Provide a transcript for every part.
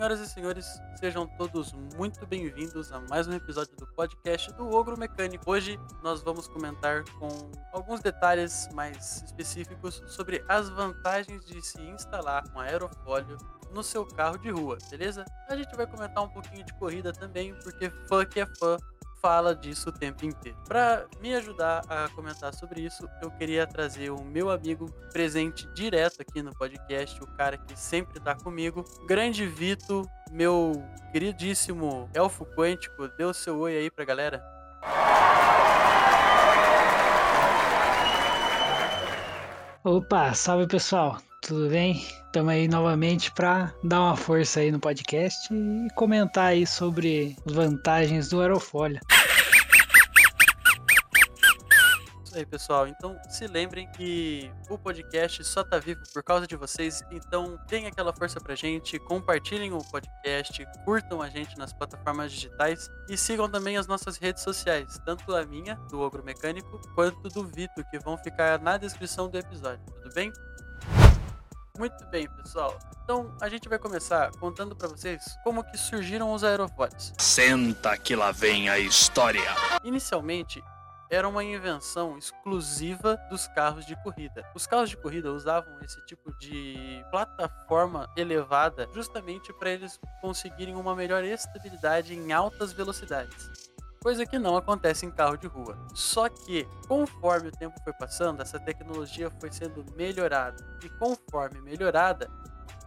Senhoras e senhores, sejam todos muito bem-vindos a mais um episódio do podcast do Ogro Mecânico. Hoje nós vamos comentar com alguns detalhes mais específicos sobre as vantagens de se instalar um aerofólio no seu carro de rua, beleza? A gente vai comentar um pouquinho de corrida também, porque fã que é fã fala disso o tempo inteiro. Para me ajudar a comentar sobre isso, eu queria trazer o meu amigo presente direto aqui no podcast, o cara que sempre tá comigo, grande Vito, meu queridíssimo elfo quântico. Dê o seu oi aí pra galera. Opa, salve pessoal, tudo bem? Estamos aí novamente para dar uma força aí no podcast e comentar aí sobre as vantagens do aerofólio. Isso aí, pessoal. Então, se lembrem que o podcast só tá vivo por causa de vocês. Então, deem aquela força pra gente, compartilhem o podcast, curtam a gente nas plataformas digitais e sigam também as nossas redes sociais, tanto a minha, do Ogro Mecânico, quanto do Vito, que vão ficar na descrição do episódio. Tudo bem? Muito bem, pessoal. Então a gente vai começar contando para vocês como que surgiram os aerofólios. Senta que lá vem a história. Inicialmente, era uma invenção exclusiva dos carros de corrida. Os carros de corrida usavam esse tipo de plataforma elevada justamente para eles conseguirem uma melhor estabilidade em altas velocidades coisa que não acontece em carro de rua. Só que, conforme o tempo foi passando, essa tecnologia foi sendo melhorada e conforme melhorada,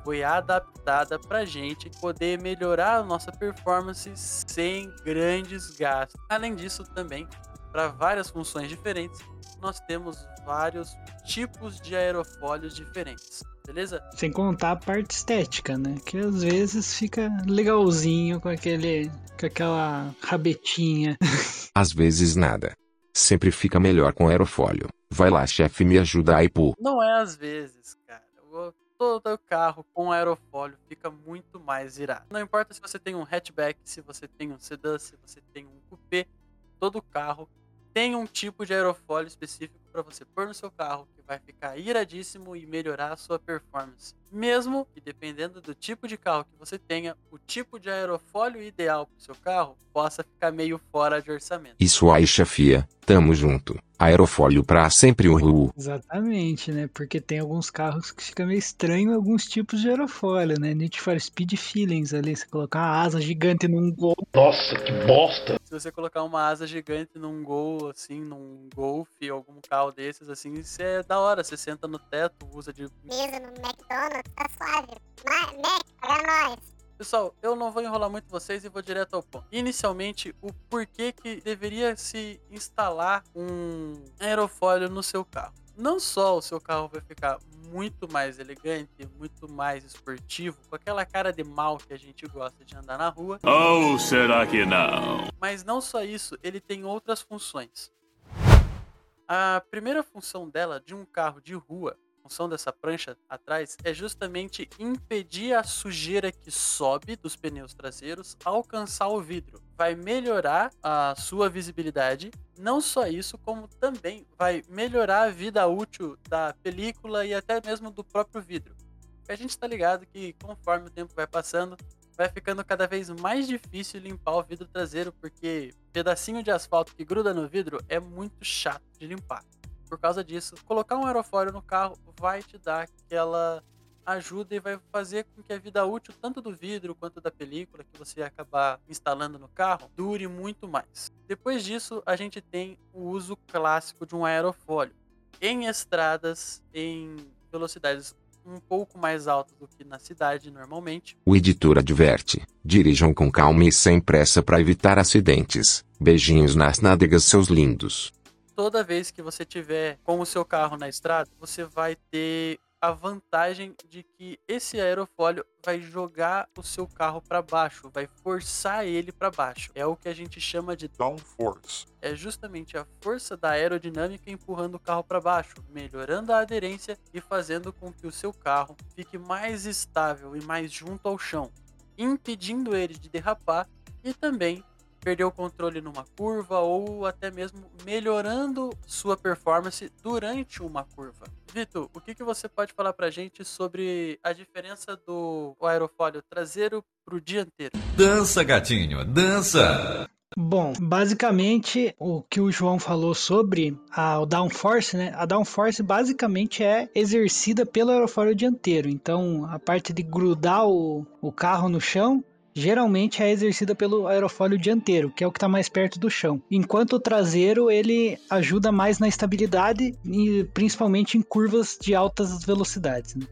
foi adaptada para gente poder melhorar a nossa performance sem grandes gastos. Além disso, também para várias funções diferentes, nós temos vários tipos de aerofólios diferentes beleza? Sem contar a parte estética, né? Que às vezes fica legalzinho com aquele. com aquela rabetinha. Às vezes nada. Sempre fica melhor com aerofólio. Vai lá, chefe, me ajuda aí, pô. Não é às vezes, cara. Todo carro com aerofólio fica muito mais irado. Não importa se você tem um hatchback, se você tem um sedã, se você tem um coupé, todo carro tem um tipo de aerofólio específico para você pôr no seu carro que vai ficar iradíssimo e melhorar a sua performance. Mesmo que dependendo do tipo de carro que você tenha, o tipo de aerofólio ideal para o seu carro possa ficar meio fora de orçamento. Isso aí, chefia. Tamo junto. Aerofólio pra sempre o ru. Exatamente, né? Porque tem alguns carros que fica meio estranho alguns tipos de aerofólio, né? Need for Speed Feelings ali, você colocar uma asa gigante num Gol. Nossa, que bosta! Se você colocar uma asa gigante num Gol, assim, num Golf, algum carro desses, assim, isso é da hora. Você senta no teto, usa de... Mesa no McDonald's, tá suave. Mac, para nós. Pessoal, eu não vou enrolar muito vocês e vou direto ao ponto. Inicialmente, o porquê que deveria se instalar um aerofólio no seu carro. Não só o seu carro vai ficar muito mais elegante, muito mais esportivo, com aquela cara de mal que a gente gosta de andar na rua. Ou será que não? Mas não só isso, ele tem outras funções. A primeira função dela de um carro de rua função dessa prancha atrás é justamente impedir a sujeira que sobe dos pneus traseiros alcançar o vidro. Vai melhorar a sua visibilidade. Não só isso, como também vai melhorar a vida útil da película e até mesmo do próprio vidro. A gente está ligado que conforme o tempo vai passando, vai ficando cada vez mais difícil limpar o vidro traseiro, porque pedacinho de asfalto que gruda no vidro é muito chato de limpar por causa disso. Colocar um aerofólio no carro vai te dar aquela ajuda e vai fazer com que a vida útil tanto do vidro quanto da película que você acabar instalando no carro dure muito mais. Depois disso, a gente tem o uso clássico de um aerofólio em estradas em velocidades um pouco mais altas do que na cidade normalmente. O editor adverte: dirijam com calma e sem pressa para evitar acidentes. Beijinhos nas nádegas, seus lindos toda vez que você tiver com o seu carro na estrada, você vai ter a vantagem de que esse aerofólio vai jogar o seu carro para baixo, vai forçar ele para baixo. É o que a gente chama de downforce. É justamente a força da aerodinâmica empurrando o carro para baixo, melhorando a aderência e fazendo com que o seu carro fique mais estável e mais junto ao chão, impedindo ele de derrapar e também perder o controle numa curva ou até mesmo melhorando sua performance durante uma curva. Vitor, o que, que você pode falar pra gente sobre a diferença do aerofólio traseiro pro dianteiro? Dança, gatinho, dança! Bom, basicamente o que o João falou sobre a, o downforce, né? A downforce basicamente é exercida pelo aerofólio dianteiro. Então, a parte de grudar o, o carro no chão geralmente é exercida pelo aerofólio dianteiro, que é o que está mais perto do chão. Enquanto o traseiro ele ajuda mais na estabilidade e principalmente em curvas de altas velocidades. Né?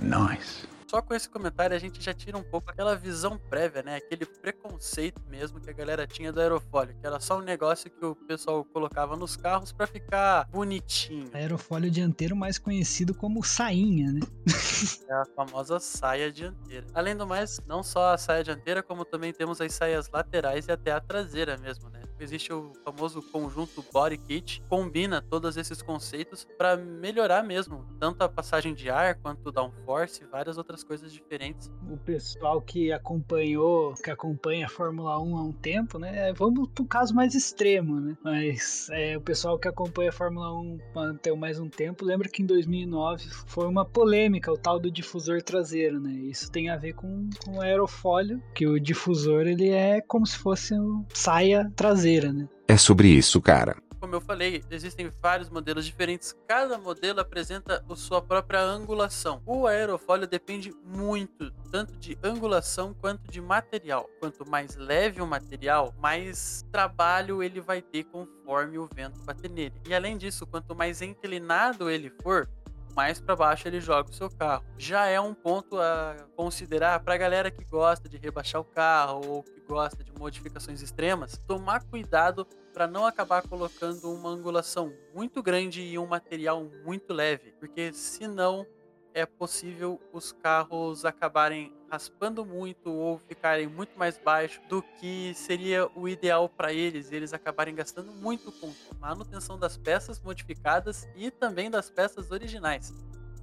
Nice. Só com esse comentário a gente já tira um pouco aquela visão prévia, né? Aquele preconceito mesmo que a galera tinha do aerofólio, que era só um negócio que o pessoal colocava nos carros para ficar bonitinho. Aerofólio dianteiro mais conhecido como sainha, né? É a famosa saia dianteira. Além do mais, não só a saia dianteira, como também temos as saias laterais e até a traseira mesmo, né? Existe o famoso conjunto Body Kit, combina todos esses conceitos para melhorar mesmo, tanto a passagem de ar quanto o downforce várias outras coisas diferentes. O pessoal que acompanhou, que acompanha a Fórmula 1 há um tempo, né? Vamos para o caso mais extremo, né? Mas é, o pessoal que acompanha a Fórmula 1 há mais um tempo, lembra que em 2009 foi uma polêmica o tal do difusor traseiro, né? Isso tem a ver com, com o aerofólio, que o difusor ele é como se fosse um saia traseira né? É sobre isso, cara. Como eu falei, existem vários modelos diferentes. Cada modelo apresenta a sua própria angulação. O aerofólio depende muito, tanto de angulação quanto de material. Quanto mais leve o material, mais trabalho ele vai ter conforme o vento bater nele. E além disso, quanto mais inclinado ele for, mais para baixo ele joga o seu carro. Já é um ponto a considerar para a galera que gosta de rebaixar o carro ou que gosta de modificações extremas, tomar cuidado para não acabar colocando uma angulação muito grande e um material muito leve, porque senão é possível os carros acabarem raspando muito ou ficarem muito mais baixos do que seria o ideal para eles e eles acabarem gastando muito com manutenção das peças modificadas e também das peças originais.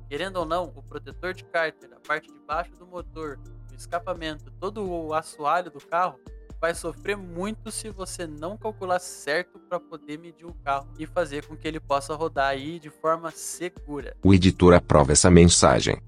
Querendo ou não, o protetor de cárter, a parte de baixo do motor, o escapamento, todo o assoalho do carro vai sofrer muito se você não calcular certo para poder medir o carro e fazer com que ele possa rodar aí de forma segura. O editor aprova essa mensagem.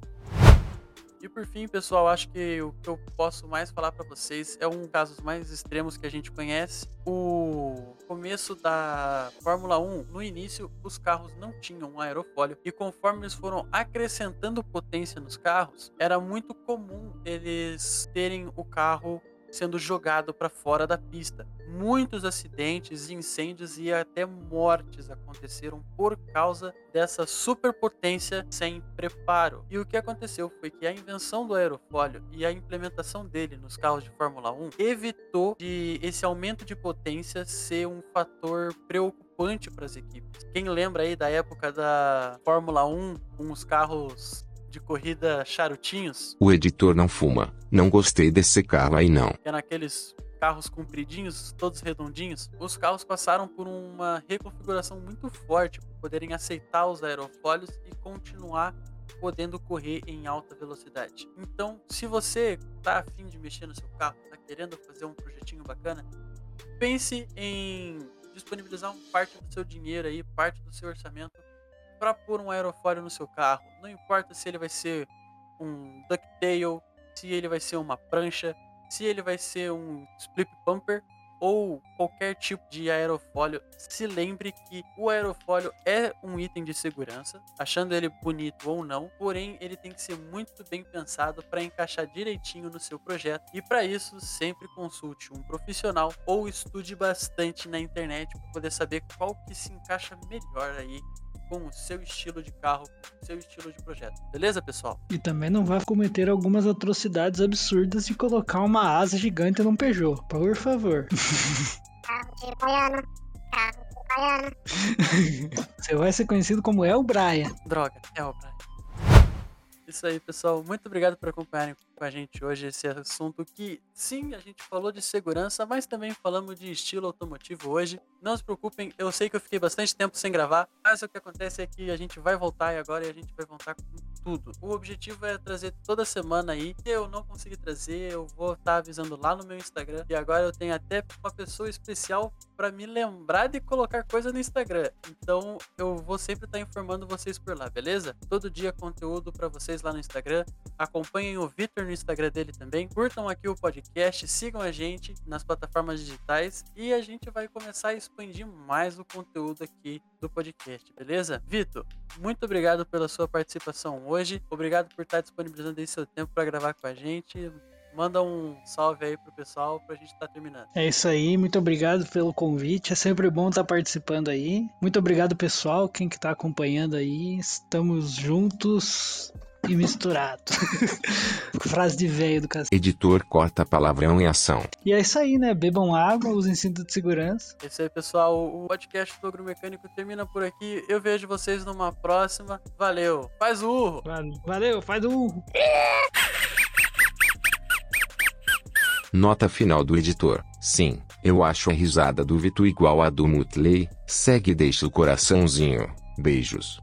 E por fim, pessoal, acho que o que eu posso mais falar para vocês é um casos mais extremos que a gente conhece. O começo da Fórmula 1, no início, os carros não tinham um aerofólio e conforme eles foram acrescentando potência nos carros, era muito comum eles terem o carro sendo jogado para fora da pista. Muitos acidentes, incêndios e até mortes aconteceram por causa dessa superpotência sem preparo. E o que aconteceu foi que a invenção do aerofólio e a implementação dele nos carros de Fórmula 1 evitou de esse aumento de potência ser um fator preocupante para as equipes. Quem lembra aí da época da Fórmula 1 com os carros de corrida charutinhos. O editor não fuma. Não gostei desse carro aí não. É naqueles carros compridinhos, todos redondinhos. Os carros passaram por uma reconfiguração muito forte para poderem aceitar os aerofólios e continuar podendo correr em alta velocidade. Então, se você está afim de mexer no seu carro, está querendo fazer um projetinho bacana, pense em disponibilizar parte do seu dinheiro aí, parte do seu orçamento para pôr um aerofólio no seu carro. Não importa se ele vai ser um ducktail, se ele vai ser uma prancha, se ele vai ser um split pumper ou qualquer tipo de aerofólio, se lembre que o aerofólio é um item de segurança, achando ele bonito ou não, porém ele tem que ser muito bem pensado para encaixar direitinho no seu projeto. E para isso, sempre consulte um profissional ou estude bastante na internet para poder saber qual que se encaixa melhor aí com o seu estilo de carro, seu estilo de projeto. Beleza, pessoal? E também não vai cometer algumas atrocidades absurdas de colocar uma asa gigante num Peugeot, por favor. Carro de baiano. Carro de baiano. Você vai ser conhecido como El Brian. Droga, é o Brian. Isso aí, pessoal. Muito obrigado por acompanharem com a gente hoje esse assunto que, sim, a gente falou de segurança, mas também falamos de estilo automotivo hoje. Não se preocupem, eu sei que eu fiquei bastante tempo sem gravar, mas o que acontece é que a gente vai voltar e agora a gente vai voltar com tudo. O objetivo é trazer toda semana aí. Se eu não conseguir trazer, eu vou estar avisando lá no meu Instagram. E agora eu tenho até uma pessoa especial para me lembrar de colocar coisa no Instagram. Então eu vou sempre estar informando vocês por lá, beleza? Todo dia conteúdo para vocês lá no Instagram. Acompanhem o Vitor no Instagram dele também. Curtam aqui o podcast, sigam a gente nas plataformas digitais e a gente vai começar a expandir mais o conteúdo aqui do podcast, beleza? Vitor, muito obrigado pela sua participação hoje. Obrigado por estar disponibilizando aí seu tempo para gravar com a gente. Manda um salve aí pro pessoal pra gente estar tá terminando. É isso aí, muito obrigado pelo convite. É sempre bom estar tá participando aí. Muito obrigado, pessoal, quem que tá acompanhando aí. Estamos juntos e misturado. Frase de velho do cacete. Editor corta palavrão em ação. E é isso aí, né? Bebam água, usem cinto de segurança. É isso aí, pessoal. O podcast do Agromecânico termina por aqui. Eu vejo vocês numa próxima. Valeu. Faz o urro. Valeu, faz o urro. Nota final do editor. Sim, eu acho a risada do Vito igual a do Mutley. Segue e deixa o coraçãozinho. Beijos.